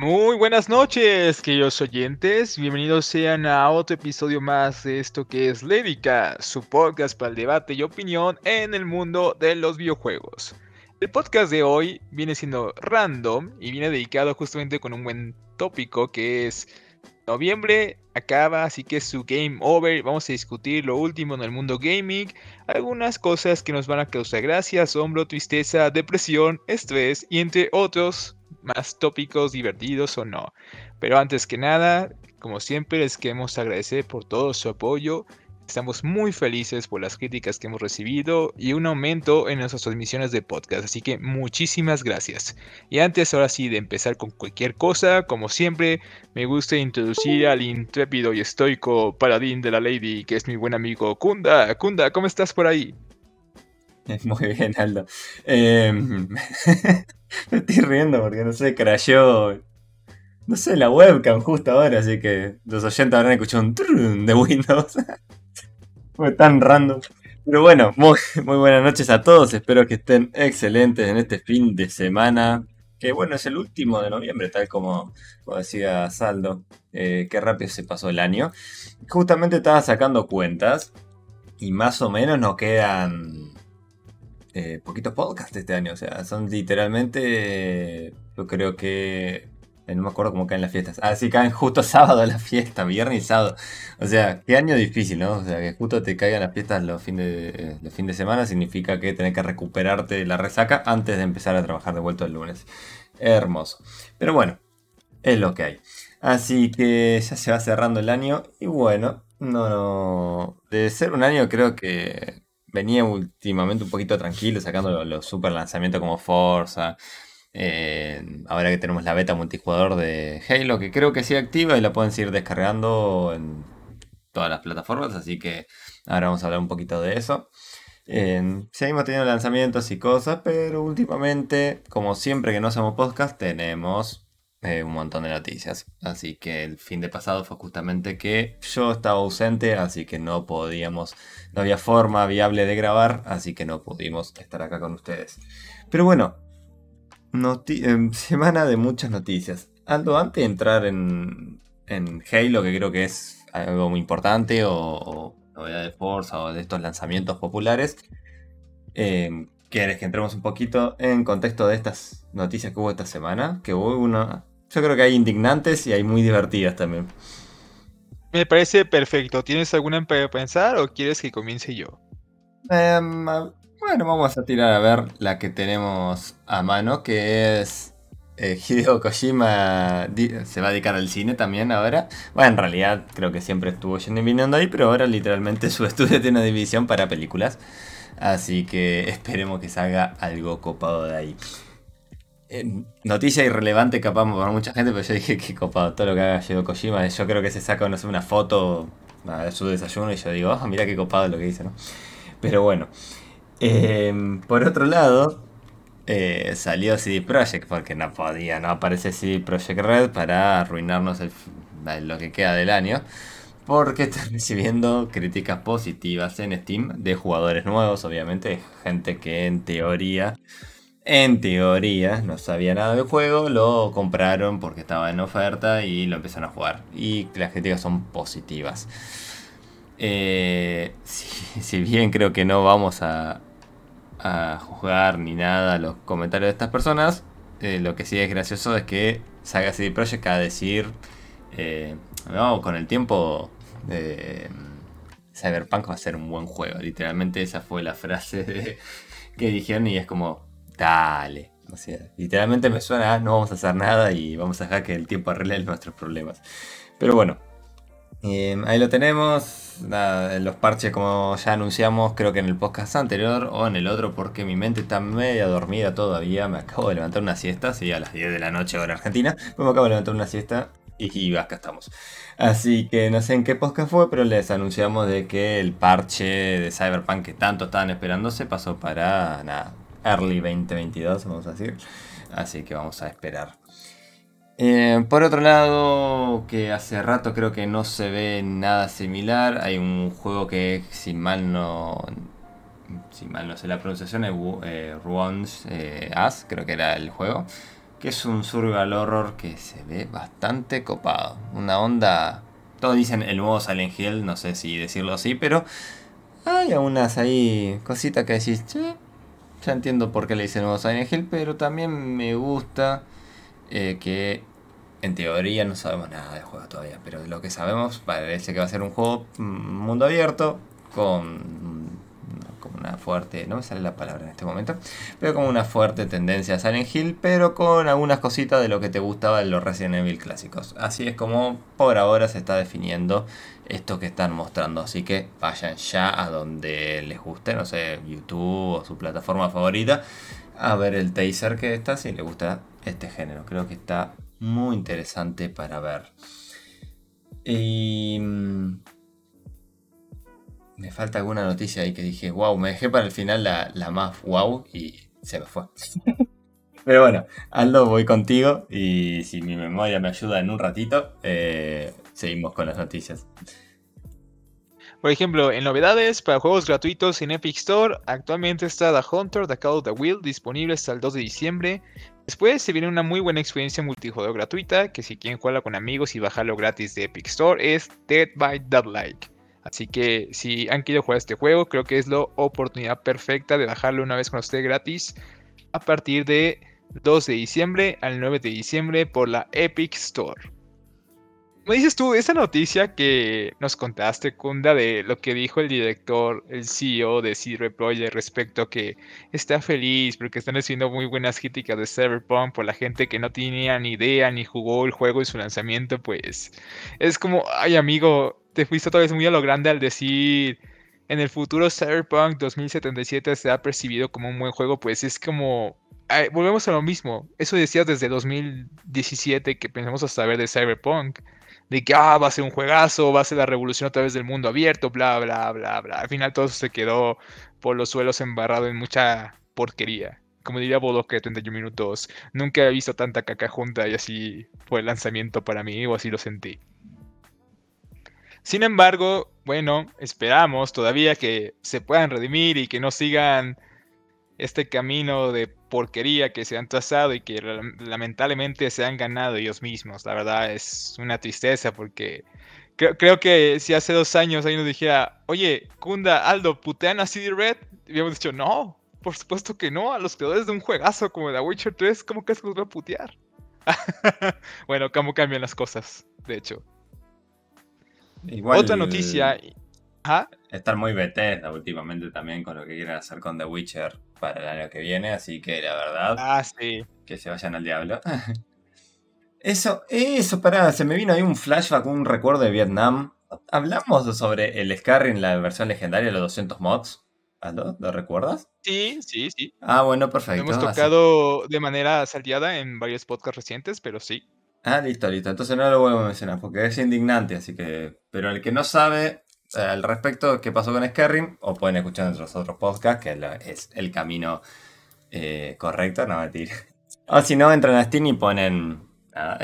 Muy buenas noches, queridos oyentes. Bienvenidos sean a otro episodio más de esto que es Lévica, su podcast para el debate y opinión en el mundo de los videojuegos. El podcast de hoy viene siendo random y viene dedicado justamente con un buen tópico que es noviembre acaba, así que es su game over. Vamos a discutir lo último en el mundo gaming, algunas cosas que nos van a causar gracia, asombro, tristeza, depresión, estrés y entre otros más tópicos divertidos o no. Pero antes que nada, como siempre, les queremos agradecer por todo su apoyo. Estamos muy felices por las críticas que hemos recibido y un aumento en nuestras transmisiones de podcast, así que muchísimas gracias. Y antes, ahora sí, de empezar con cualquier cosa, como siempre, me gusta introducir al intrépido y estoico paladín de la Lady, que es mi buen amigo Kunda. Kunda, ¿cómo estás por ahí? Muy bien, Aldo. Em, me estoy riendo porque no sé, crashó. No sé, la webcam justo ahora, así que los oyentes habrán escuchado un de Windows. Fue tan random. Pero bueno, muy, buenas noches a todos. Espero que estén excelentes en este fin de semana. Que bueno, es el último de noviembre, tal como, decía Saldo. Qué rápido se pasó el año. Justamente estaba sacando cuentas. Y más o menos nos quedan eh, poquitos podcasts este año. O sea, son literalmente. Yo creo que. Eh, no me acuerdo cómo caen las fiestas. Ah, sí, caen justo sábado la fiesta, viernes y sábado. O sea, qué año difícil, ¿no? O sea, que justo te caigan las fiestas los fines de, los fin de semana significa que tenés que recuperarte la resaca antes de empezar a trabajar de vuelta el lunes. Hermoso. Pero bueno, es lo que hay. Así que ya se va cerrando el año y bueno, no, no. De ser un año creo que venía últimamente un poquito tranquilo, sacando los, super lanzamientos como Forza. Eh, ahora que tenemos la beta multijugador de Halo, que creo que sigue activa y la pueden seguir descargando en todas las plataformas, así que ahora vamos a hablar un poquito de eso. Eh, seguimos teniendo lanzamientos y cosas, pero últimamente, como siempre que no hacemos podcast, tenemos eh, un montón de noticias. Así que el fin de pasado fue justamente que yo estaba ausente, así que no podíamos, no había forma viable de grabar, así que no pudimos estar acá con ustedes. Pero bueno, em, semana de muchas noticias. Aldo, antes de entrar en, en Halo, que creo que es algo muy importante, o, novedad de Forza, o de estos lanzamientos populares, eh, ¿Quieres que entremos un poquito en contexto de estas noticias que hubo esta semana? Que hubo una, yo creo que hay indignantes y hay muy divertidas también. Me parece perfecto. ¿Tienes alguna para pensar o quieres que comience yo? Em, bueno, vamos a tirar a ver la que tenemos a mano, que es eh, Hideo Kojima se va a dedicar al cine también ahora. Bueno, en realidad creo que siempre estuvo yendo y viniendo ahí, pero ahora literalmente su estudio tiene una división para películas. Así que esperemos que salga algo copado de ahí noticia irrelevante capaz para mucha gente, pero yo dije que copado todo lo que haga Hideo Kojima. Yo creo que se saca no sé, una foto de su desayuno y yo digo, oh, mira qué copado lo que dice, ¿no? Pero bueno. Em, por otro lado, eh, salió CD Projekt porque no podía, no aparece CD Projekt Red para arruinarnos lo que queda del año. Porque está recibiendo críticas positivas en Steam de jugadores nuevos, obviamente, gente que en teoría en teoría no sabía nada del juego, lo compraron porque estaba en oferta y lo empezaron a jugar. Y las críticas son positivas. Eh, si, bien creo que no vamos a, juzgar ni nada los comentarios de estas personas, eh, lo que sí es gracioso es que Saga CD Projekt a decir, eh, no, con el tiempo Cyberpunk va a ser un buen juego. Literalmente esa fue la frase que dijeron y es como, Dale. Literalmente me suena, no vamos a hacer nada y vamos a dejar que el tiempo arregle nuestros problemas. Pero bueno, em, ahí lo tenemos. los parches, como ya anunciamos, creo que en el podcast anterior o en el otro, porque mi mente está media dormida todavía. Me acabo de levantar una siesta, sí, a las 10 de la noche, hora argentina. Pues me acabo de levantar una siesta y, acá estamos. Así que no sé en qué podcast fue, pero les anunciamos de que el parche de Cyberpunk que tanto estaban esperando se pasó para nada early 2022, vamos a decir. Así que vamos a esperar. Eh, por otro lado, que hace rato creo que no se ve nada similar. Hay un juego que, si mal no. Si mal no sé la pronunciación, es eh, Ruon's eh, As, creo que era el juego. que es un survival horror que se ve bastante copado. Una onda... Todos dicen el nuevo Silent Hill, no sé si decirlo así, pero hay algunas ahí cositas que decís, ya entiendo por qué le dicen nuevo Silent Hill, pero también me gusta eh, que en teoría no sabemos nada del juego todavía, pero lo que sabemos parece que va a ser un juego mm, mundo abierto con como una fuerte, no me sale la palabra en este momento, pero como una fuerte tendencia a Silent Hill, pero con algunas cositas de lo que te gustaba de los Resident Evil clásicos. Así es como por ahora se está definiendo esto que están mostrando, así que vayan ya a donde les guste, no sé, YouTube o su plataforma favorita, a ver el taser que está, si les gusta este género. Creo que está muy interesante para ver. Y mm, me falta alguna noticia ahí que dije, wow, me dejé para el final la, más wow y se me fue. Pero bueno, Aldo, voy contigo y si mi memoria me ayuda en un ratito, eh, seguimos con las noticias. Por ejemplo, en novedades para juegos gratuitos en Epic Store, actualmente está The Hunter, The Call of the Will disponible hasta el 2 de diciembre. Después se viene una muy buena experiencia multijugador gratuita, que si quieren jugarla con amigos y bajarlo gratis de Epic Store, es Dead by Deadlike. Así que si han querido jugar este juego, creo que es la oportunidad perfecta de bajarlo una vez cuando esté gratis a partir de 2 de diciembre al 9 de diciembre por la Epic Store. ¿Me dices tú, esa noticia que nos contaste, Kunda, de lo que dijo el director, el CEO de CD Projekt respecto a que está feliz porque están haciendo muy buenas críticas de Cyberpunk por la gente que no tenía ni idea ni jugó el juego en su lanzamiento, pues es como, ay amigo, te fuiste otra vez muy a lo grande al decir en el futuro Cyberpunk 2077 se ha percibido como un buen juego, pues es como volvemos a lo mismo. Eso decías desde 2017 que pensamos a saber de Cyberpunk. De que ah, va a ser un juegazo, va a ser la revolución a través del mundo abierto, bla, bla, bla, bla. Al final todo se quedó por los suelos embarrado en mucha porquería. Como diría Bodoque de 31 minutos, nunca he visto tanta caca junta y así fue el lanzamiento para mí, o así lo sentí. Sin embargo, bueno, esperamos todavía que se puedan redimir y que no sigan este camino de porquería que se han trazado y que lamentablemente se han ganado ellos mismos. La verdad es una tristeza porque creo, que si hace dos años alguien nos dijera, oye, Kunda, Aldo, ¿putean a CD Red? Habíamos dicho, no, por supuesto que no. A los creadores de un juegazo como The Witcher 3, ¿cómo que se los va a putear? bueno, cómo cambian las cosas, de hecho. Otra noticia. Estar muy Bethesda últimamente también con lo que quieren hacer con The Witcher para el año que viene, así que la verdad. Ah, sí. Que se vayan al diablo. Eso, eso, pará, se me vino ahí un flashback, un recuerdo de Vietnam. Hablamos sobre el Skyrim, la versión legendaria, los 200 mods. ¿Lo recuerdas? Sí, sí, sí. Ah, bueno, perfecto. Lo hemos tocado de manera salteada en varios podcasts recientes, pero sí. Ah, listo, listo. Entonces no lo vuelvo a mencionar porque es indignante, así que. Pero el que no sabe, al respecto de qué pasó con Skyrim, o pueden escuchar nuestros otros podcasts, que es el camino eh, correcto, no mentir. O si no, entran a Steam y ponen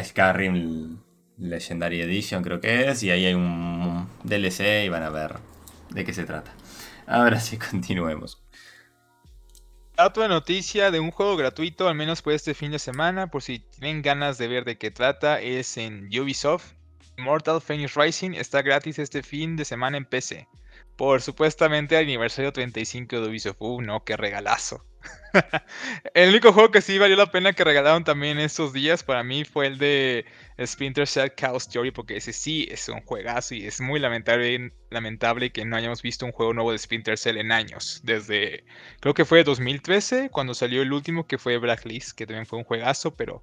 Skyrim Legendary Edition, creo que es, y ahí hay un DLC y van a ver de qué se trata. Ahora sí, continuemos. Otra noticia de un juego gratuito, al menos por este fin de semana, por si tienen ganas de ver de qué trata, es en Ubisoft. Mortal Phoenix Rising está gratis este fin de semana en PC. Por supuestamente aniversario 35 de Ubisoft. Uh, no, qué regalazo. el único juego que sí valió la pena que regalaron también estos días para mí fue el de Splinter Cell Chaos Theory, porque ese sí es un juegazo y es muy lamentable, lamentable que no hayamos visto un juego nuevo de Splinter Cell en años. Desde, creo que fue 2013, cuando salió el último, que fue Blacklist, que también fue un juegazo, pero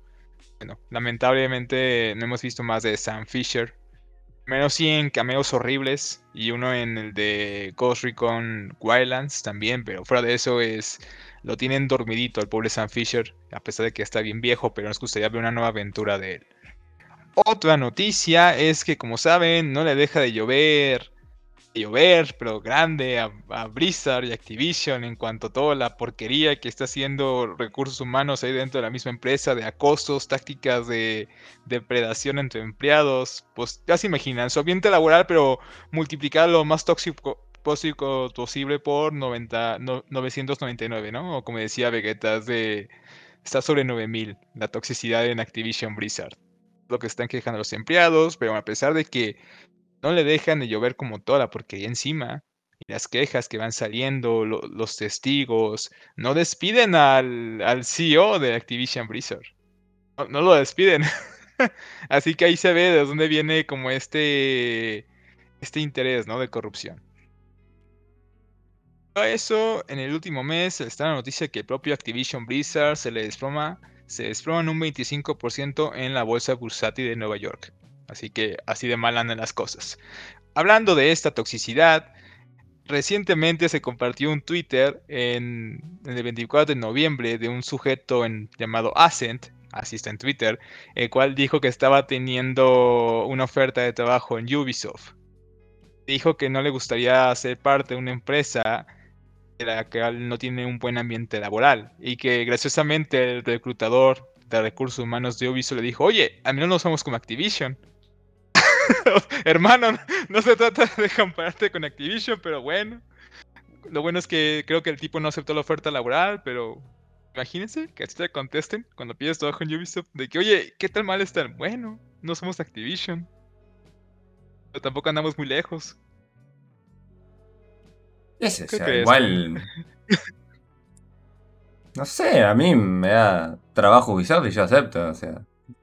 bueno, lamentablemente no hemos visto más de Sam Fisher. Menos sí en cameos horribles y uno en el de Ghost Recon Wildlands también, pero fuera de eso es lo tienen dormidito el pobre Sam Fisher, a pesar de que está bien viejo, pero nos gustaría ver una nueva aventura de él. Otra noticia es que, como saben, no le deja de llover llover, pero grande, a, Blizzard y Activision en cuanto a toda la porquería que está haciendo recursos humanos ahí dentro de la misma empresa, de acostos, tácticas de depredación entre empleados. Pues ya se imaginan, su ambiente laboral, pero multiplicar lo más tóxico posible por 90, 999, ¿no? O como decía Vegeta, está sobre 9000 la toxicidad en Activision Blizzard. Lo que están quejando los empleados, pero a pesar de que no le dejan de llover como toda porque encima, y las quejas que van saliendo, los testigos, no despiden al, al, CEO de Activision Blizzard. No, lo despiden. Así que ahí se ve de dónde viene como este, este interés, ¿no? De corrupción. A eso, en el último mes está la noticia que el propio Activision Blizzard se le desploma, se desploma en un 25% en la bolsa bursátil de Nueva York. Así que así de mal andan las cosas. Hablando de esta toxicidad, recientemente se compartió un Twitter en, el 24 de noviembre de un sujeto llamado Ascent, así está en Twitter, el cual dijo que estaba teniendo una oferta de trabajo en Ubisoft. Dijo que no le gustaría ser parte de una empresa de la que no tiene un buen ambiente laboral y que graciosamente el reclutador de recursos humanos de Ubisoft le dijo, oye, a mí no nos somos como Activision. Hermano, no se trata de compararte con Activision, pero bueno. Lo bueno es que creo que el tipo no aceptó la oferta laboral, pero imagínense que así te contesten cuando pides trabajo en Ubisoft de que, oye, ¿qué tal mal están? Bueno, no somos Activision. Pero tampoco andamos muy lejos. Es igual. no sé, a mí me da trabajo Ubisoft y yo acepto, o sea.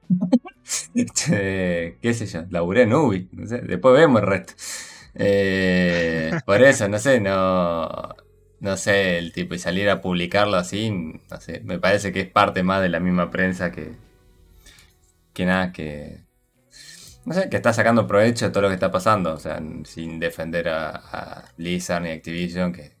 Este, qué sé yo, laburé en Ubi, no sé, después vemos el resto. Eh, por eso, no sé, no, no sé, el tipo y salir a publicarlo así, no sé, me parece que es parte más de la misma prensa que, que nada, que, no sé, que está sacando provecho de todo lo que está pasando, o sea, sin defender a, a Blizzard ni Activision, que,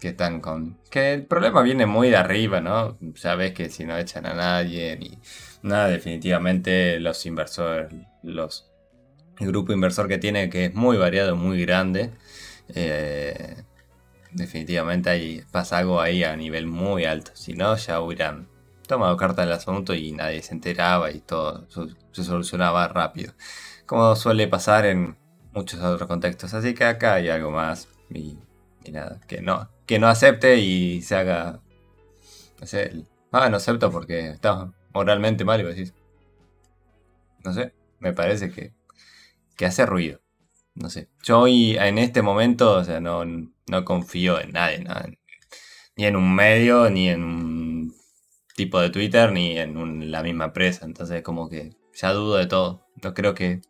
que están con, que el problema viene muy de arriba, ¿no? Ya ves que si no echan a nadie, ni Nada, definitivamente los inversores, los, el grupo inversor que tiene, que es muy variado, muy grande, eh, definitivamente ahí pasa algo ahí a nivel muy alto. Si no, ya hubieran tomado carta del asunto y nadie se enteraba y todo se solucionaba rápido. Como suele pasar en muchos otros contextos. Así que acá hay algo más y, nada, que no, que no acepte y se haga... Ah, no acepto porque está, moralmente mal, iba a decir. No sé, me parece que, que hace ruido. No sé. Yo hoy, en este momento, o sea, no, no confío en nadie, ni en un medio, ni en un tipo de Twitter, ni en la misma empresa. Entonces, como que ya dudo de todo. No creo que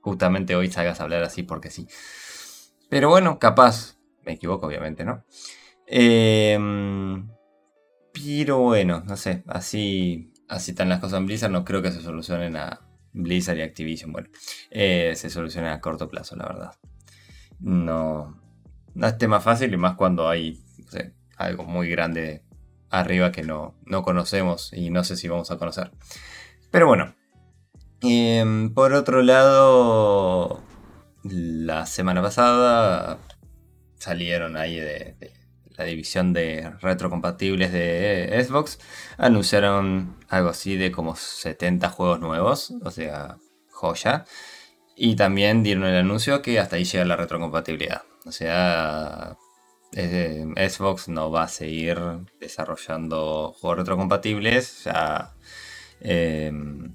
justamente hoy salgas a hablar así porque sí. Pero bueno, capaz. Me equivoco, obviamente, ¿no? Eh, pero bueno, no sé, así así están las cosas en Blizzard, no creo que se solucionen a Blizzard y Activision. Bueno, eh, se solucionen a corto plazo, la verdad. No, no es tema fácil y más cuando hay algo muy grande arriba que no, no conocemos y no sé si vamos a conocer. Pero bueno, em, por otro lado, la semana pasada salieron ahí de la división de retrocompatibles de Xbox, anunciaron algo así de como 70 juegos nuevos, o sea, joya. Y también dieron el anuncio que hasta ahí llega la retrocompatibilidad. O sea, eh, Xbox no va a seguir desarrollando juegos retrocompatibles, ya... Em,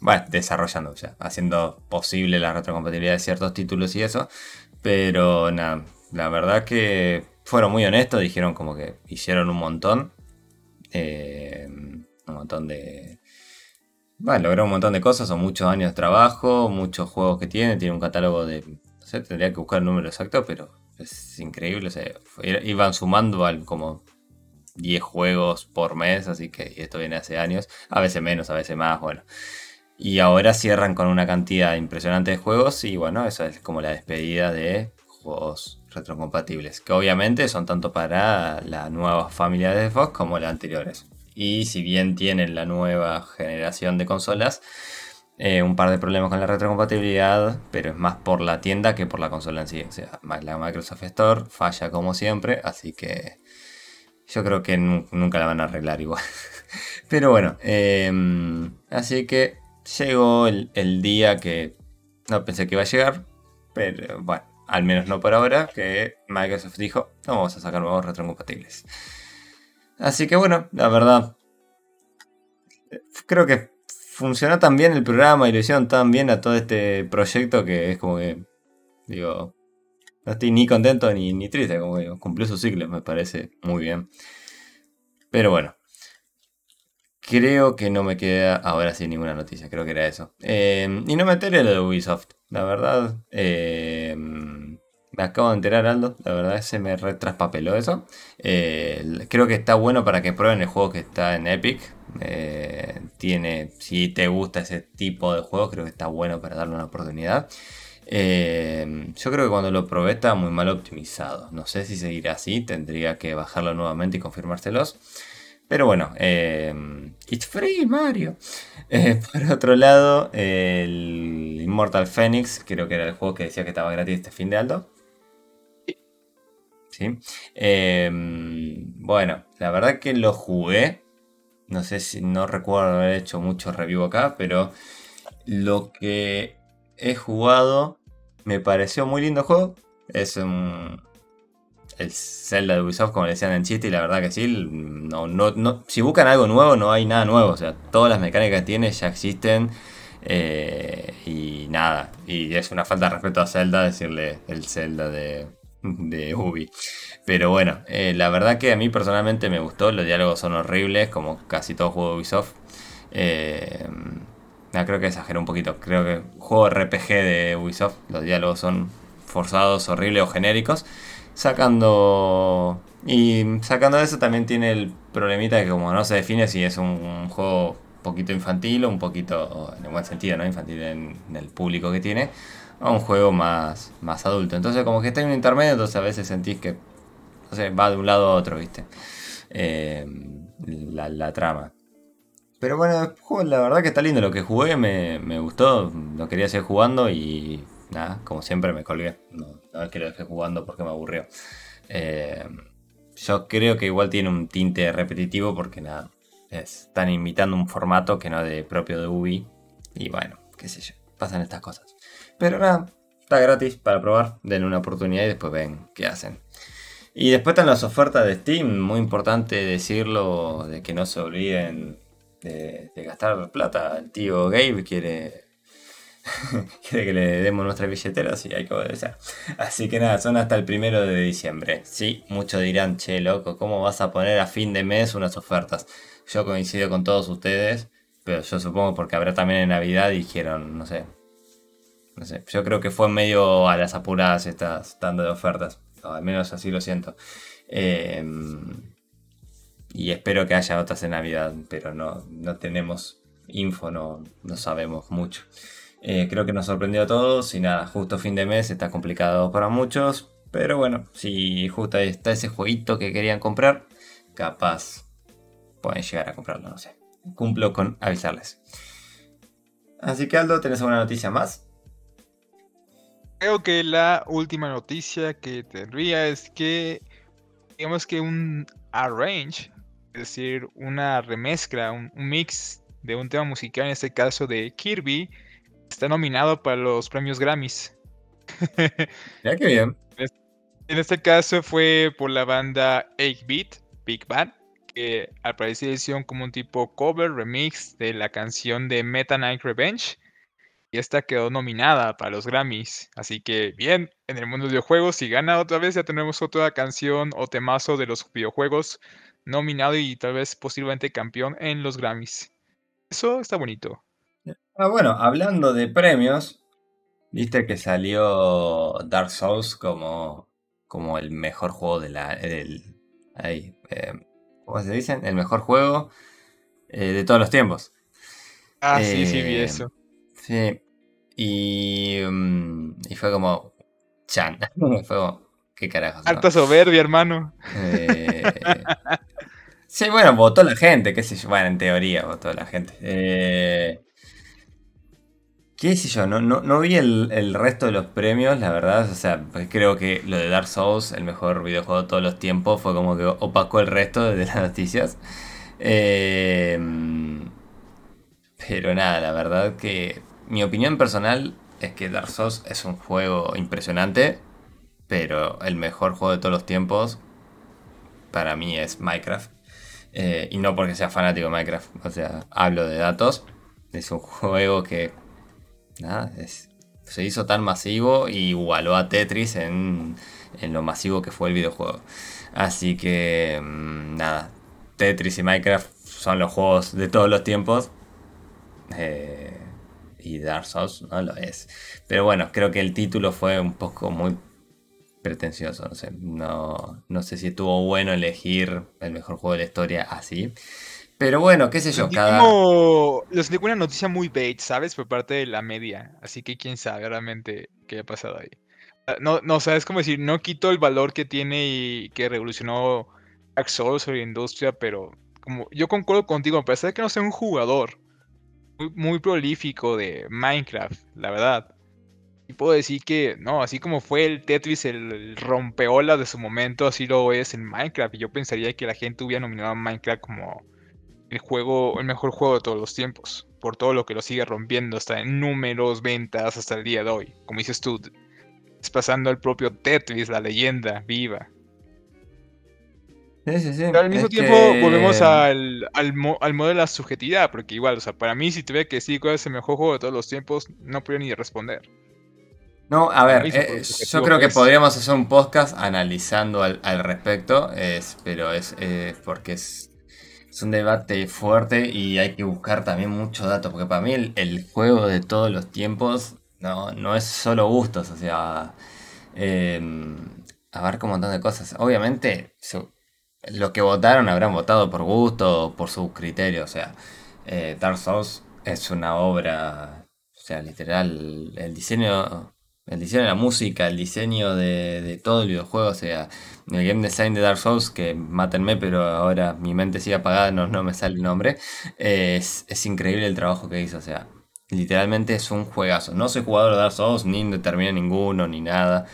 bueno, desarrollando, sea, haciendo posible la retrocompatibilidad de ciertos títulos y eso. Pero nada, la verdad que fueron muy honestos, dijeron como que hicieron un montón. Eh, un montón de... Bueno, lograron un montón de cosas, son muchos años de trabajo, muchos juegos que tiene, tiene un catálogo de... No sé, tendría que buscar el número exacto, pero es increíble. iban sumando al, como 10 juegos por mes, así que esto viene hace años, a veces menos, a veces más, bueno. Y ahora cierran con una cantidad impresionante de juegos y bueno, eso es como la despedida de juegos retrocompatibles, que obviamente son tanto para la nueva familia de Xbox como las anteriores. Y si bien tienen la nueva generación de consolas, eh, un par de problemas con la retrocompatibilidad, pero es más por la tienda que por la consola en sí. O sea, la Microsoft Store falla como siempre, así que yo creo que nunca la van a arreglar igual. pero bueno, em, así que llegó el, el día que no pensé que iba a llegar, pero bueno, al menos no por ahora, que Microsoft dijo, no vamos a sacar nuevos retrocompatibles. Así que bueno, la verdad, creo que funcionó tan bien el programa y lo hicieron tan bien a todo este proyecto que es como que, digo, no estoy ni contento ni, ni triste, como que cumplió su ciclo, me parece muy bien. Pero bueno, Creo que no me queda ahora sí ninguna noticia, creo que era eso. Eh, y no me enteré lo de Ubisoft, la verdad. Eh, me acabo de enterar, Aldo, la verdad se me retraspapeló eso. Eh, creo que está bueno para que prueben el juego que está en Epic. tiene, si te gusta ese tipo de juego, creo que está bueno para darle una oportunidad. yo creo que cuando lo probé estaba muy mal optimizado. No sé si seguirá así, tendría que bajarlo nuevamente y confirmárselos. Pero bueno, eh, It's free, Mario. Eh, por otro lado, el Immortal Phoenix, creo que era el juego que decía que estaba gratis este fin de alto. Eh, bueno, la verdad que lo jugué. No sé si no recuerdo haber hecho mucho review acá, pero lo que he jugado me pareció muy lindo juego. Es un, el Zelda de Ubisoft, como le decían en chiste, y la verdad que sí, no, no, no, si buscan algo nuevo, no hay nada nuevo. O sea, todas las mecánicas que tiene ya existen. Eh, y nada, y es una falta de respeto a Zelda decirle el Zelda de, de Ubi. Pero bueno, eh, la verdad que a mí personalmente me gustó, los diálogos son horribles, como casi todo juego de Ubisoft. Eh, creo que exagero un poquito, creo que juego RPG de Ubisoft, los diálogos son forzados, horribles o genéricos. Sacando. Y sacando eso también tiene el problemita que como no se define si es un, juego un poquito infantil o un poquito, en buen sentido, ¿no? Infantil en, el público que tiene, a un juego más, más adulto. Entonces como que está en un intermedio, entonces a veces sentís que, va de un lado a otro, ¿viste? Eh, la, trama. Pero bueno, la verdad que está lindo lo que jugué, me, me gustó, lo quería seguir jugando y nada, como siempre me colgué. No, no que lo dejé jugando porque me aburrió. Eh, yo creo que igual tiene un tinte repetitivo porque nada, están imitando un formato que no es de propio de Ubi. Y bueno, qué sé yo, pasan estas cosas. Pero nada, está gratis para probar, den una oportunidad y después ven qué hacen. Y después están las ofertas de Steam, muy importante decirlo, de que no se olviden de, gastar plata. El tío Gabe quiere quiere que le demos nuestra billetera, sí, hay que obedecer. Así que nada, son hasta el primero de diciembre. Sí, muchos dirán, che, loco, ¿cómo vas a poner a fin de mes unas ofertas? Yo coincido con todos ustedes, pero yo supongo porque habrá también en Navidad y dijeron, no sé. No sé, yo creo que fue medio a las apuradas estas tanda de ofertas. al menos así lo siento. Em, y espero que haya otras en Navidad, pero no, no tenemos info, no, no sabemos mucho. Eh, creo que nos sorprendió a todos y nada, justo fin de mes está complicado para muchos. Pero bueno, si justo ahí está ese jueguito que querían comprar, capaz pueden llegar a comprarlo, no sé. Cumplo con avisarles. Así que Aldo, ¿tenés alguna noticia más? Creo que la última noticia que tendría es que, digamos que un arrange, es decir, una remezcla, un mix de un tema musical, en este caso de Kirby, Está nominado para los premios Grammys. ya que bien. En este caso fue por la banda 8-Beat, Big Bad, que al parecer hicieron como un tipo cover remix de la canción de Meta Knight Revenge. Y esta quedó nominada para los Grammys. Así que bien, en el mundo de videojuegos, si gana otra vez, ya tenemos otra canción o temazo de los videojuegos nominado y tal vez posiblemente campeón en los Grammys. Eso está bonito. Ah, bueno, hablando de premios, viste que salió Dark Souls como, como el mejor juego de la. ahí, eh, ¿Cómo se dicen? El mejor juego eh, de todos los tiempos. Ah, sí, sí, vi eh, eso. Sí. Y, mm, y fue como. Chan. fue como. ¿Qué carajo? Alta soberbia, hermano. sí, bueno, votó la gente, qué sé yo. Bueno, en teoría votó la gente. Eh, qué sé yo, no, no, vi el, resto de los premios, la verdad. O sea, pues creo que lo de Dark Souls, el mejor videojuego de todos los tiempos, fue como que opacó el resto de las noticias. Eh, pero nada, la verdad que mi opinión personal es que Dark Souls es un juego impresionante, pero el mejor juego de todos los tiempos para mí es Minecraft. Eh, y no porque sea fanático de Minecraft, o sea, hablo de datos. Es un juego que nada, se hizo tan masivo y igualó a Tetris en, en lo masivo que fue el videojuego. Así que mm, nada, Tetris y Minecraft son los juegos de todos los tiempos. Eh, y Dark Souls no lo es. Pero bueno, creo que el título fue un poco muy pretencioso. No sé, no, no sé si estuvo bueno elegir el mejor juego de la historia así. Pero bueno, qué sé yo, cada... Como... Lo sentí una noticia muy bait, ¿sabes? Por parte de la media. Así que quién sabe realmente qué ha pasado ahí. Ah, no, no, o sea, es como decir, no quito el valor que tiene y que revolucionó Dark Souls sobre la industria, pero como yo concuerdo contigo, a pesar de que no sea un jugador muy, prolífico de Minecraft, la verdad. Y puedo decir que, no, así como fue el Tetris el rompeola de su momento, así lo es en Minecraft. Y yo pensaría que la gente hubiera nominado a Minecraft como el juego, el mejor juego de todos los tiempos. Por todo lo que lo sigue rompiendo, hasta en números, ventas, hasta el día de hoy. Como dices tú, pasando el propio Tetris, la leyenda viva. Pero al mismo tiempo volvemos al, al, modo de la subjetividad, porque igual, o sea, para mí si tuviera que decir cuál es el mejor juego de todos los tiempos, no podría ni responder. No, a ver, eh, yo creo que podríamos hacer un podcast analizando al, respecto, es, pero es porque es, es, un debate fuerte y hay que buscar también mucho dato, porque para mí el, el juego de todos los tiempos no, no es solo gustos, o sea, eh, abarca un montón de cosas. Obviamente, los que votaron habrán votado por gusto o por su criterio, o sea, eh, Dark Souls es una obra, o sea, literal, el diseño, el diseño de la música, el diseño de, todo el videojuego, o sea, el game design de Dark Souls, que mátenme, pero ahora mi mente sigue apagada, no, no me sale el nombre, es, es increíble el trabajo que hizo, o sea, Literalmente es un juegazo. No soy jugador de Dark Souls, ni determina ninguno, ni nada.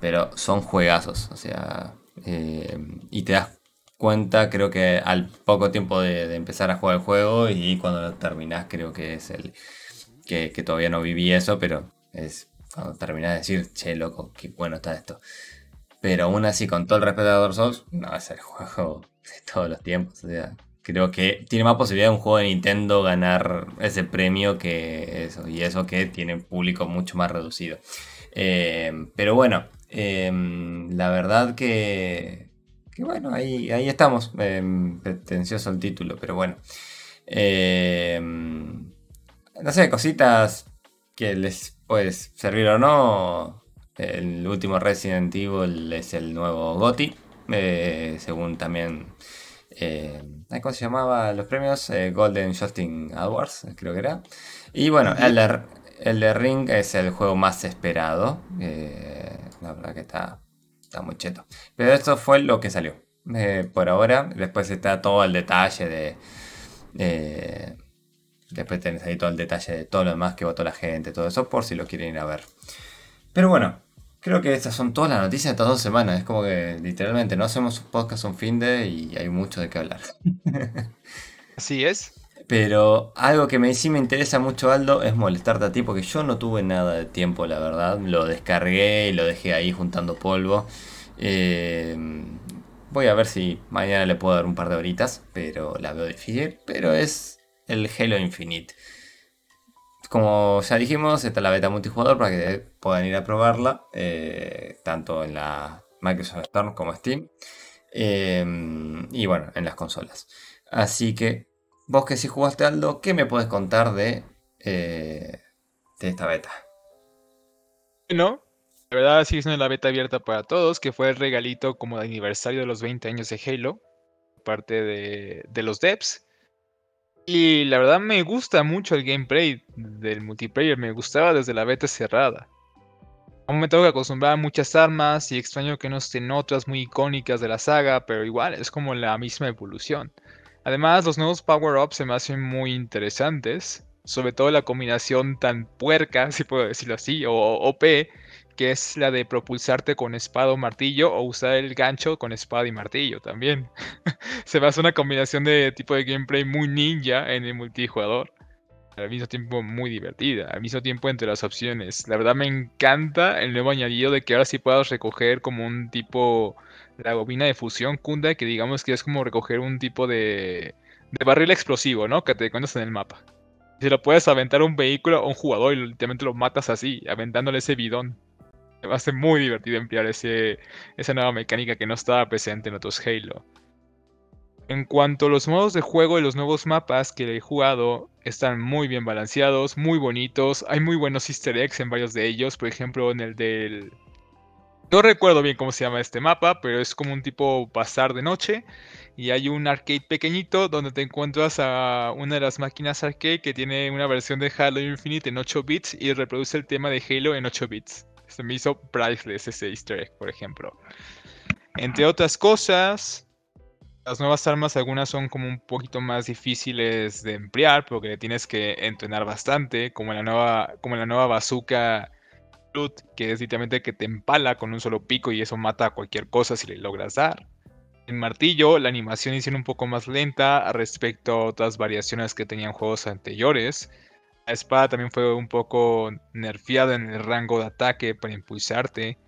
Pero son juegazos. O sea. Eh, y te das cuenta, creo que al poco tiempo de, empezar a jugar el juego. Y cuando lo terminás, creo que es el. Que, todavía no viví eso, pero es cuando terminás de decir, che, loco, qué bueno está esto. Pero aún así, con todo el respeto a Dark Souls, no es el juego de todos los tiempos. O sea, Creo que tiene más posibilidad un juego de Nintendo ganar ese premio que eso. Y eso que tiene público mucho más reducido. Eh, pero bueno, em, la verdad que, que bueno, ahí, ahí estamos. Em, pretencioso el título, pero bueno. Em, no sé, cositas que les puede servir o no. El último Resident Evil es el nuevo GOTI. Eh, según también eh, ¿Cómo se llamaba los premios? Eh, Golden Shooting Awards, creo que era. Y bueno, el de, Ring es el juego más esperado. Eh, la verdad que está, está muy cheto. Pero esto fue lo que salió. por ahora, después está todo el detalle de. después tenés ahí todo el detalle de todo lo demás que votó la gente, todo eso, por si lo quieren ir a ver. Pero bueno, Creo que estas son todas las noticias de estas dos semanas. Es como que literalmente no hacemos un podcast un fin de y hay mucho de qué hablar. Así es. Pero algo que me, sí me interesa mucho, Aldo, es molestarte a ti, porque yo no tuve nada de tiempo, la verdad. Lo descargué y lo dejé ahí juntando polvo. Eh, voy a ver si mañana le puedo dar un par de horitas, pero la veo difícil. Pero es el Halo Infinite. Como ya dijimos, está la beta multijugador para que puedan ir a probarla, eh, tanto en la Microsoft Store como Steam. Em, y bueno, en las consolas. Así que, vos que si jugaste Aldo, ¿qué me puedes contar de, eh, de esta beta? No, la verdad sigue siendo la beta abierta para todos, que fue el regalito como de aniversario de los 20 años de Halo, parte de, de los devs. Y la verdad me gusta mucho el gameplay del multiplayer, me gustaba desde la beta cerrada. Aún me tengo que acostumbrar a muchas armas y extraño que no estén otras muy icónicas de la saga, pero igual es como la misma evolución. Además, los nuevos power-ups se me hacen muy interesantes, sobre todo la combinación tan puerca, si puedo decirlo así, o OP, que es la de propulsarte con espada o martillo o usar el gancho con espada y martillo también. Se me hace una combinación de tipo de gameplay muy ninja en el multijugador. al mismo tiempo muy divertida, al mismo tiempo entre las opciones. La verdad me encanta el nuevo añadido de que ahora sí puedas recoger como un tipo, la bobina de fusión Kunda, que digamos que es como recoger un tipo de, de barril explosivo, ¿no? Que te encuentras en el mapa. Si lo puedes aventar a un vehículo o un jugador y literalmente lo matas así, aventándole ese bidón. Va a ser muy divertido emplear ese, esa nueva mecánica que no estaba presente en otros Halo. En cuanto a los modos de juego y los nuevos mapas que he jugado, están muy bien balanceados, muy bonitos. Hay muy buenos easter eggs en varios de ellos. Por ejemplo, en el del... No recuerdo bien cómo se llama este mapa, pero es como un tipo pasar de noche. Y hay un arcade pequeñito donde te encuentras a una de las máquinas arcade que tiene una versión de Halo Infinite en 8 bits y reproduce el tema de Halo en 8 bits. Se me hizo priceless ese easter egg, por ejemplo. Entre otras cosas, las nuevas armas, algunas son como un poquito más difíciles de emplear, porque tienes que entrenar bastante, como la nueva, como la nueva bazooka Que es literalmente que te empala con un solo pico y eso mata a cualquier cosa si le logras dar. En martillo, la animación hicieron un poco más lenta respecto a otras variaciones que tenían juegos anteriores. La espada también fue un poco nerfeada en el rango de ataque para impulsarte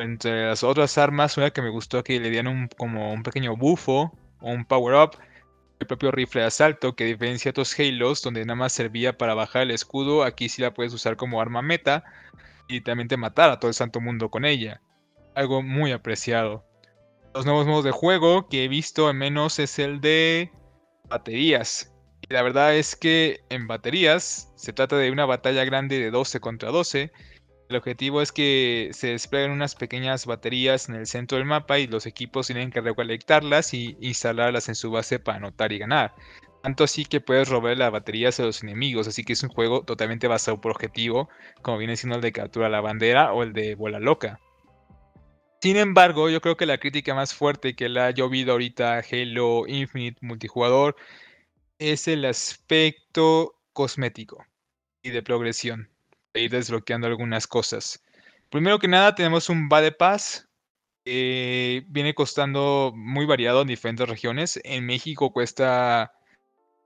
entre las otras armas, una que me gustó que le dieron como un pequeño bufo o un power-up, el propio rifle de asalto, que diferencia a otros Halos, donde nada más servía para bajar el escudo, aquí sí la puedes usar como arma meta y también te matar a todo el santo mundo con ella. Algo muy apreciado. Los nuevos modos de juego que he visto al menos es el de baterías. Y la verdad es que en baterías se trata de una batalla grande de 12 contra 12 el objetivo es que se desplieguen unas pequeñas baterías en el centro del mapa y los equipos tienen que recolectarlas y instalarlas en su base para anotar y ganar. Tanto así que puedes robar las baterías a los enemigos, así que es un juego totalmente basado por objetivo, como viene siendo el de captura la bandera o el de bola loca. Sin embargo, yo creo que la crítica más fuerte que le ha llovido ahorita Halo Infinite multijugador es el aspecto cosmético y de progresión ir desbloqueando algunas cosas. Primero que nada tenemos un Bade Pass. que viene costando muy variado en diferentes regiones. En México cuesta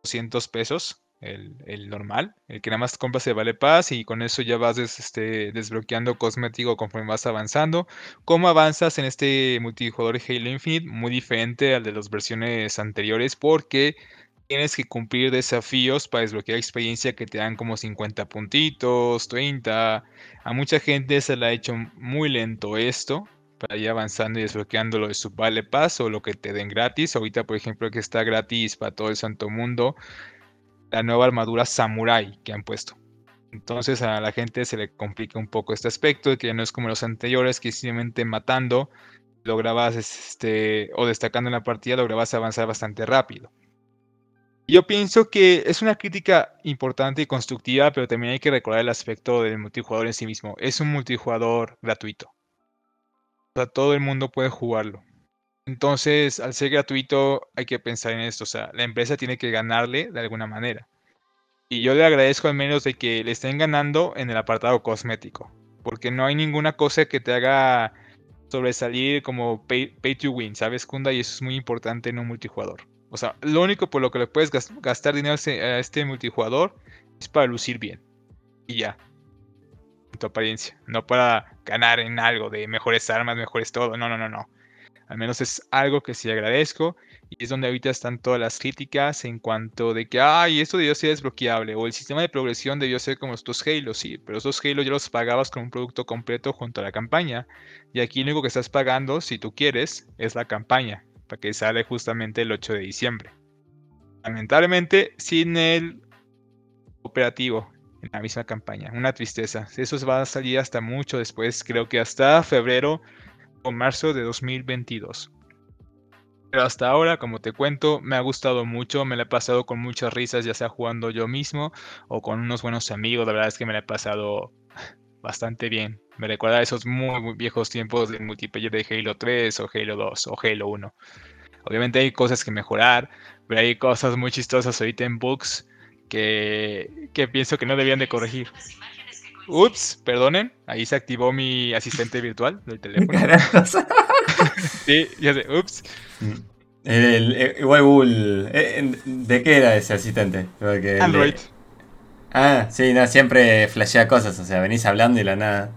200 pesos, el, normal, el que nada más compras el Vale Pass y con eso ya vas este, desbloqueando cosmético conforme vas avanzando. ¿Cómo avanzas en este multijugador Halo Infinite? Muy diferente al de las versiones anteriores porque tienes que cumplir desafíos para desbloquear experiencia que te dan como 50 puntitos, 30. A mucha gente se le ha hecho muy lento esto para ir avanzando y desbloqueando lo de su Vale Pass o lo que te den gratis. Ahorita, por ejemplo, que está gratis para todo el santo mundo, la nueva armadura Samurai que han puesto. Entonces a la gente se le complica un poco este aspecto, que ya no es como los anteriores, que simplemente matando lograbas, este, o destacando en la partida, lograbas avanzar bastante rápido. Yo pienso que es una crítica importante y constructiva, pero también hay que recordar el aspecto del multijugador en sí mismo. Es un multijugador gratuito. O todo el mundo puede jugarlo. Entonces, al ser gratuito, hay que pensar en esto. O sea, la empresa tiene que ganarle de alguna manera. Y yo le agradezco al menos de que le estén ganando en el apartado cosmético. Porque no hay ninguna cosa que te haga sobresalir como pay, pay to win, ¿sabes, Kunda? Y eso es muy importante en un multijugador. O sea, lo único por lo que le puedes gastar dinero a este multijugador es para lucir bien. Y ya. Tu apariencia. No para ganar en algo de mejores armas, mejores todo. No, no, no, no. Al menos es algo que sí agradezco. Y es donde ahorita están todas las críticas en cuanto de que, ay, esto debió ser desbloqueable. O el sistema de progresión debió ser como estos Halo, sí. Pero estos Halo ya los pagabas con un producto completo junto a la campaña. Y aquí lo único que estás pagando, si tú quieres, es la campaña para que sale justamente el 8 de diciembre. Lamentablemente, sin el operativo la misma campaña. Una tristeza. Eso va a salir hasta mucho después, creo que hasta febrero o marzo de 2022. Pero hasta ahora, como te cuento, me ha gustado mucho, me la he pasado con muchas risas, ya sea jugando yo mismo o con unos buenos amigos. La verdad es que me la he pasado bastante bien. Me recuerda a esos muy, viejos tiempos de multiplayer de Halo 3 o Halo 2 o Halo 1. Obviamente hay cosas que mejorar, pero hay cosas muy chistosas ahorita en bugs que, que pienso que no debían de corregir. Ups, perdonen, ahí se activó mi asistente virtual del teléfono. sí, ya sé, ups. El, igual Google, eh, ¿de qué era ese asistente? Android. Ah, sí, no, siempre flashea cosas, o sea, venís hablando y la nada.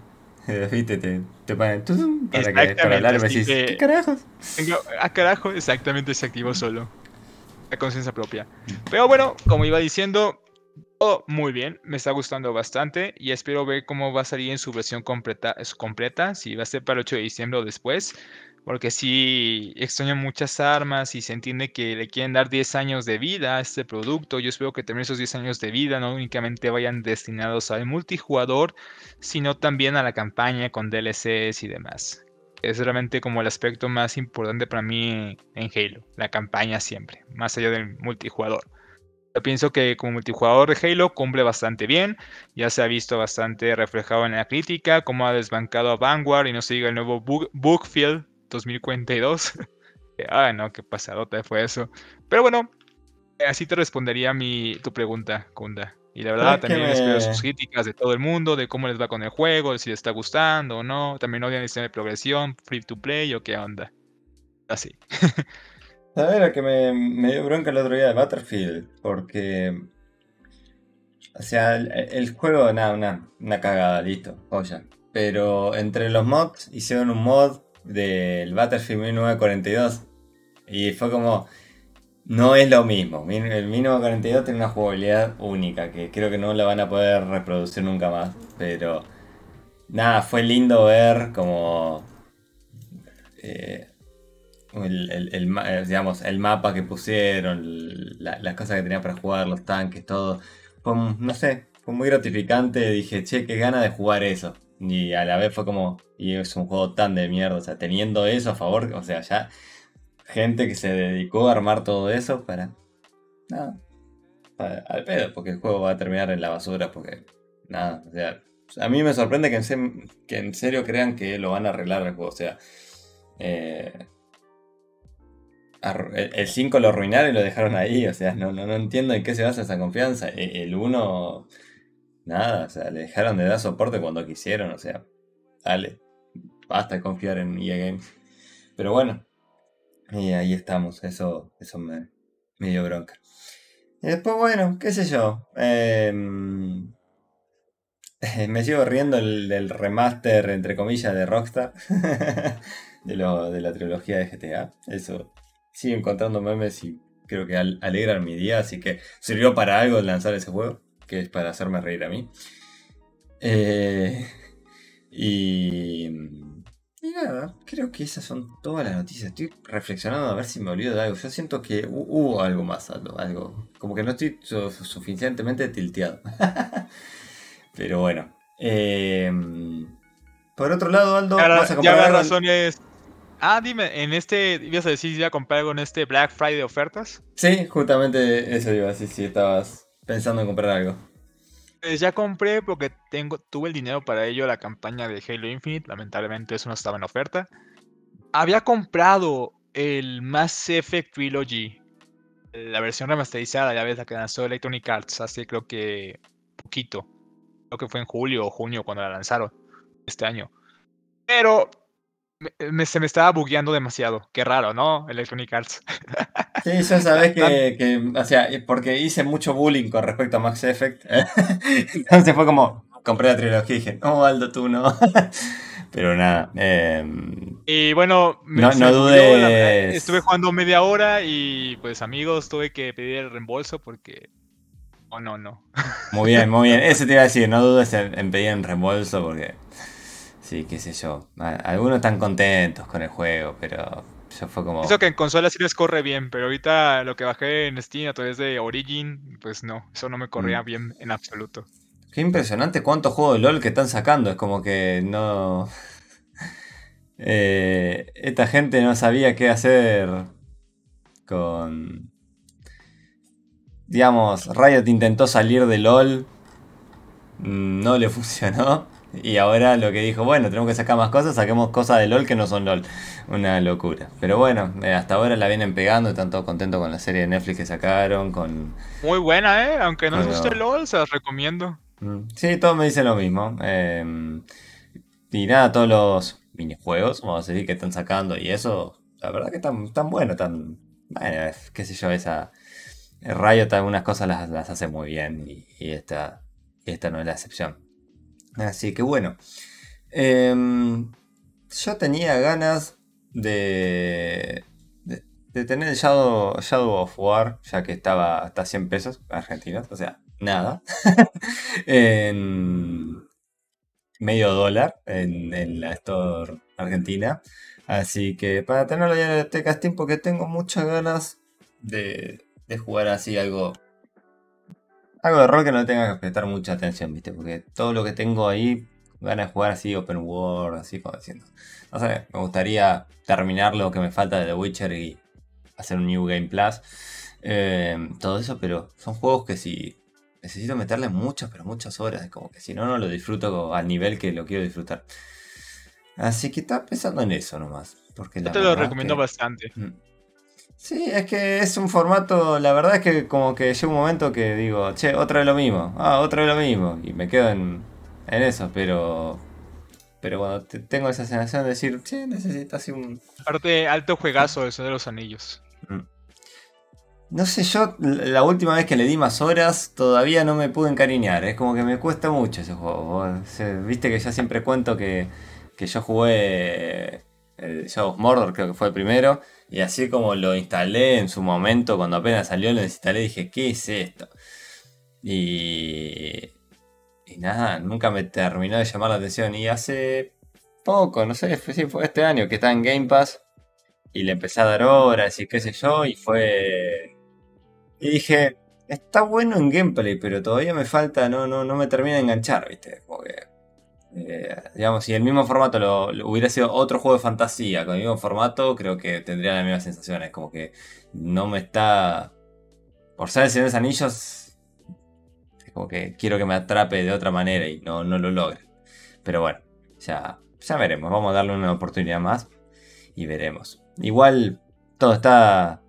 ¿Viste? Te, te ponen para, que, para hablar y me decís, ¿qué carajos? a ah, carajo, exactamente se activó solo. La conciencia propia. Pero bueno, como iba diciendo, todo muy bien, me está gustando bastante y espero ver cómo va a salir en su versión completa, completa si va a ser para el 8 de diciembre o después. Porque sí extraño muchas armas y se entiende que le quieren dar 10 años de vida a este producto. Yo espero que también esos 10 años de vida no únicamente vayan destinados al multijugador, sino también a la campaña con DLCs y demás. Es realmente como el aspecto más importante para mí en Halo, la campaña siempre, más allá del multijugador. Yo pienso que como multijugador de Halo cumple bastante bien, ya se ha visto bastante reflejado en la crítica, cómo ha desbancado a Vanguard y no se diga el nuevo Bookfield 2042. ah, no, qué pasadota fue eso. Pero bueno, así te respondería mi, tu pregunta, Kunda. Y la verdad, también espero sus críticas de todo el mundo, de cómo les va con el juego, de si les está gustando o no. También odian el sistema de progresión, free to play o qué onda. Así. ¿Sabes lo que me, me, dio bronca el otro día de Battlefield? Porque. O sea, el, juego, nada, una, una cagada, listo, joya. Pero entre los mods hicieron un mod del Battlefield 1942. Y fue como, no es lo mismo. El 1942 tiene una jugabilidad única que creo que no la van a poder reproducir nunca más. Pero nada, fue lindo ver como eh, el, digamos, el mapa que pusieron, las cosas que tenía para jugar, los tanques, todo. Fue, no sé, fue muy gratificante. Dije, che, qué gana de jugar eso. Y a la vez fue como, y es un juego tan de mierda, o sea, teniendo eso a favor, o sea, ya gente que se dedicó a armar todo eso para, nada, al pedo, porque el juego va a terminar en la basura, porque, nada, o sea, a mí me sorprende que en, serio crean que lo van a arreglar el juego, o sea, eh, el 5 lo arruinaron y lo dejaron ahí, o sea, no, no, no entiendo en qué se basa esa confianza. E, el 1 Nada, o sea, le dejaron de dar soporte cuando quisieron, o sea, dale, basta de confiar en EA Games. Pero bueno, y ahí estamos, eso, eso me, dio bronca. Y después, bueno, qué sé yo. Em, me sigo riendo del remaster, entre comillas, de Rockstar. de, lo, de la trilogía de GTA. Eso. Sigo encontrando memes y creo que alegran mi día. Así que sirvió para algo lanzar ese juego que es para hacerme reír a mí. Eh, y, y nada, creo que esas son todas las noticias. Estoy reflexionando a ver si me olvido de algo. Yo siento que hubo algo más, algo, como que no estoy suficientemente tilteado. Pero bueno. Eh, por otro lado, Aldo, vas a comprar ya razones. Ah, dime, en este, ¿ibas a decir si iba a comprar algo en este Black Friday ofertas? Sí, justamente eso iba decir, si estabas pensando en comprar algo? Pues ya compré porque tengo, tuve el dinero para ello la campaña de Halo Infinite. Lamentablemente eso no estaba en oferta. Había comprado el Mass Effect Trilogy. La versión remasterizada, ya ves, la que lanzó Electronic Arts hace creo que poquito. Creo que fue en julio o junio cuando la lanzaron este año. Pero se me estaba bugueando demasiado. Qué raro, ¿no? Electronic Arts. Sí, ya sabes que, o sea, porque hice mucho bullying con respecto a Max Effect. Entonces fue como, compré la trilogía y dije, no, Aldo, tú no. Pero nada. Em, y bueno, no, no dudes. Estuve jugando media hora y pues amigos, tuve que pedir el reembolso porque... Oh, no, no. Muy bien, muy bien. Eso te iba a decir, no dudes en pedir el reembolso porque Sí, qué sé yo. Algunos están contentos con el juego, pero yo fue como. Eso que en consola sí les corre bien, pero ahorita lo que bajé en Steam a través de Origin, pues no, eso no me corría mm. bien en absoluto. Qué impresionante cuántos juegos de LOL que están sacando. Es como que no. Eh, esta gente no sabía qué hacer con. Digamos, Riot intentó salir de LOL. Mm, no le funcionó. Y ahora lo que dijo, bueno, tenemos que sacar más cosas, saquemos cosas de LOL que no son LOL. Una locura. Pero bueno, eh, hasta ahora la vienen pegando, están todos contentos con la serie de Netflix que sacaron, con... Muy buena, ¿eh? Aunque no les guste LOL, se las recomiendo. Mm, sí, todos me dicen lo mismo. Em, y nada, todos los minijuegos, vamos a decir, que están sacando y eso, la verdad que están, tan buenos, tan... Bueno, qué sé yo, esa... Riot algunas cosas las, hace muy bien y, y esta y esta no es la excepción. Así que bueno. Em, yo tenía ganas de, de, tener Shadow, Shadow, of War, ya que estaba hasta 100 pesos argentinos, o sea, nada. en medio dólar en, la Store Argentina. Así que para tenerlo ya en el Steam, porque tengo muchas ganas de, de jugar así algo algo de rol que no tenga que prestar mucha atención, ¿viste? Porque todo lo que tengo ahí, ganas de jugar así open world, así como diciendo. No sé, me gustaría terminar lo que me falta de The Witcher y hacer un New Game Plus. Eh, todo eso, pero son juegos que si necesito meterle muchas, pero muchas horas. Como que si no, no lo disfruto al nivel que lo quiero disfrutar. Así que estaba pensando en eso nomás. Porque Yo te lo recomiendo bastante. Mm. Sí, es que es un formato, la verdad es que como que llega un momento que digo, che, otra vez lo mismo, ah, otra vez lo mismo, y me quedo en, eso, pero pero cuando tengo esa sensación de decir, che, necesito así un... Aparte, alto juegazo eso de los anillos. Mm. No sé, yo la última vez que le di más horas todavía no me pude encariñar, es como que me cuesta mucho ese juego. Viste que yo siempre cuento que, que yo jugué el Shadow of Mordor, creo que fue el primero, y así como lo instalé en su momento, cuando apenas salió, lo instalé dije, ¿qué es esto? Y, y nada, nunca me terminó de llamar la atención. Y hace poco, no sé, fue, fue este año que está en Game Pass. Y le empecé a dar horas y qué sé yo. Y fue. Y dije, está bueno en gameplay, pero todavía me falta, no, no, no me termina de enganchar, ¿viste? Porque eh, digamos, si el mismo formato lo, hubiera sido otro juego de fantasía con el mismo formato, creo que tendría las mismas sensaciones. Como que no me está. Por ser el Señor de los Anillos, es como que quiero que me atrape de otra manera y no, no lo logre. Pero bueno, ya, ya veremos. Vamos a darle una oportunidad más y veremos. Igual todo está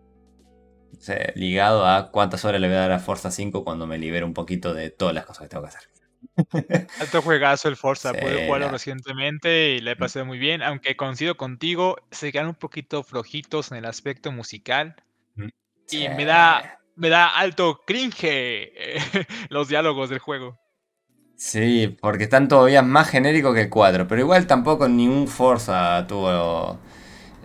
ligado a cuántas horas le voy a dar a Forza 5 cuando me libere un poquito de todas las cosas que tengo que hacer. Alto juegazo el Forza, pude jugarlo recientemente y le he pasado muy bien, aunque coincido contigo, se quedan un poquito flojitos en el aspecto musical y me da me da alto cringe los diálogos del juego. Sí, porque están todavía más genéricos que el 4, pero igual tampoco ningún Forza tuvo,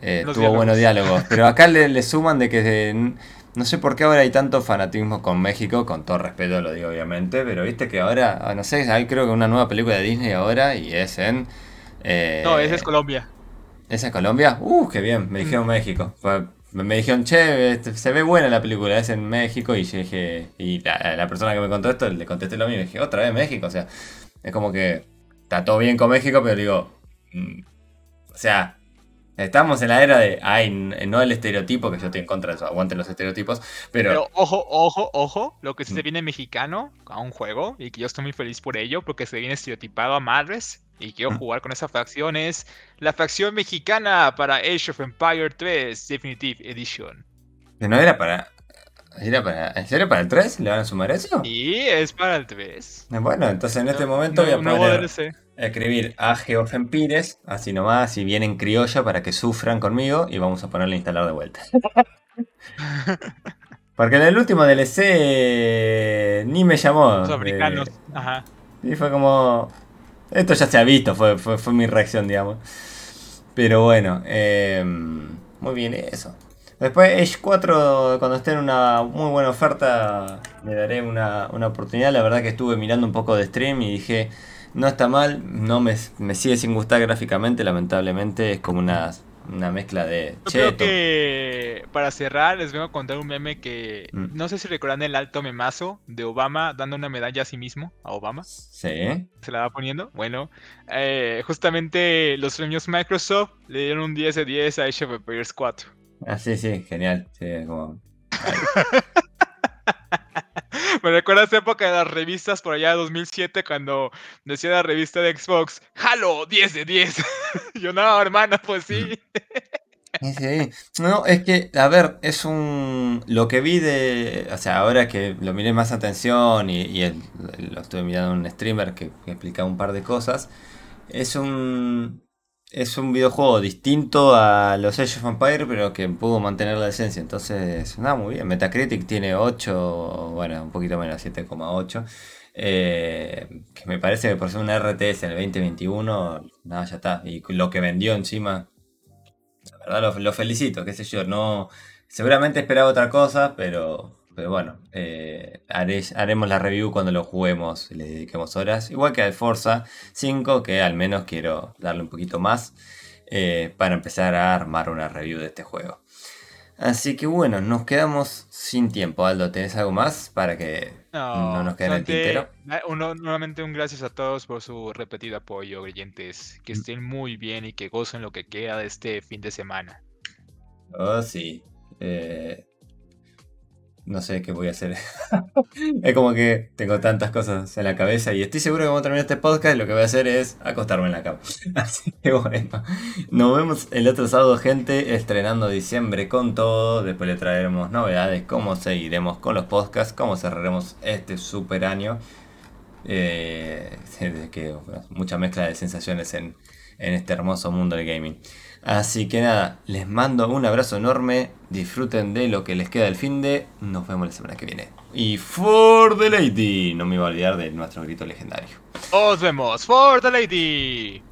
eh, tuvo buenos diálogos, pero acá le, le suman de que no sé por qué ahora hay tanto fanatismo con México, con todo respeto lo digo obviamente, pero viste que ahora, ah, no sé, hay creo que una nueva película de Disney ahora y es en... Eh, no, esa es Colombia. ¿Esa es Colombia? Uh, qué bien, me dijeron mm. México. Me dijeron, che, este, se ve buena la película, es en México y yo dije, y la, persona que me contó esto le contesté lo mismo, y dije, otra vez México, o sea, es como que está todo bien con México, pero digo, mm, o sea, Estamos en la era de, ay, no el estereotipo, que yo estoy en contra de eso, aguanten los estereotipos, pero... Pero ojo, ojo, ojo, lo que se mm. viene mexicano a un juego, y que yo estoy muy feliz por ello, porque se viene estereotipado a madres, y quiero mm. jugar con esa facción, es la facción mexicana para Age of Empire 3 Definitive Edition. Que no era para... ¿Era para, ¿En serio para el 3? ¿Le van a sumar eso? Sí, es para el 3. Bueno, entonces en este momento voy a poner escribir a Geofempires, así nomás, y vienen criolla para que sufran conmigo y vamos a ponerle a instalar de vuelta. Porque en el último DLC ni me llamó. Los africanos, ajá. Y fue como. Esto ya se ha visto, fue, fue, mi reacción, digamos. Pero bueno, em, muy bien eso. Después Age 4, cuando esté en una muy buena oferta, le daré una, una oportunidad. La verdad que estuve mirando un poco de stream y dije, no está mal, no me, sigue sin gustar gráficamente, lamentablemente es como una, mezcla de... Yo creo que para cerrar les vengo a contar un meme que mm. no sé si recuerdan el alto memazo de Obama dando una medalla a sí mismo, a Obama. Sí. Se la va poniendo. Bueno, eh, justamente los premios Microsoft le dieron un 10 de 10 a Age of Empires 4. Ah, sí, sí, genial. Sí, como... Me recuerda esa época de las revistas por allá de 2007 cuando decía la revista de Xbox, Halo, 10 de 10. Yo no, hermano, pues sí. Sí, no, es que, a ver, es un. Lo que vi de. O sea, ahora que lo miré más atención y, lo estuve mirando en un streamer que, que explicaba un par de cosas, es un es un videojuego distinto a los Age of Empire, pero que pudo mantener la esencia. Entonces, nada, muy bien. Metacritic tiene 8, bueno, un poquito menos, 7,8. Eh, que me parece que por ser una RTS en el 2021, nada, ya está. Y lo que vendió encima, la verdad lo, felicito, qué sé yo. No, seguramente esperaba otra cosa, pero, pero bueno, eh, haremos la review cuando lo juguemos y le dediquemos horas. Igual que al Forza 5, que al menos quiero darle un poquito más eh, para empezar a armar una review de este juego. Así que bueno, nos quedamos sin tiempo. Aldo, ¿tenés algo más para que no, nos quede en el tintero? nuevamente un gracias a todos por su repetido apoyo, oyentes. Que mm. estén muy bien y que gocen lo que queda de este fin de semana. Oh, sí. Eh, no sé qué voy a hacer. es como que tengo tantas cosas en la cabeza y estoy seguro que cuando termine este podcast lo que voy a hacer es acostarme en la cama. Así que bueno, nos vemos el otro sábado, gente, estrenando diciembre con todo. Después le traeremos novedades, cómo seguiremos con los podcasts, cómo cerraremos este super año. Eh, que, mucha mezcla de sensaciones en, en este hermoso mundo del gaming. Así que nada, les mando un abrazo enorme, disfruten de lo que les queda del fin de, nos vemos la semana que viene. Y for the lady, no me iba a olvidar de nuestro grito legendario. Os vemos, for the lady.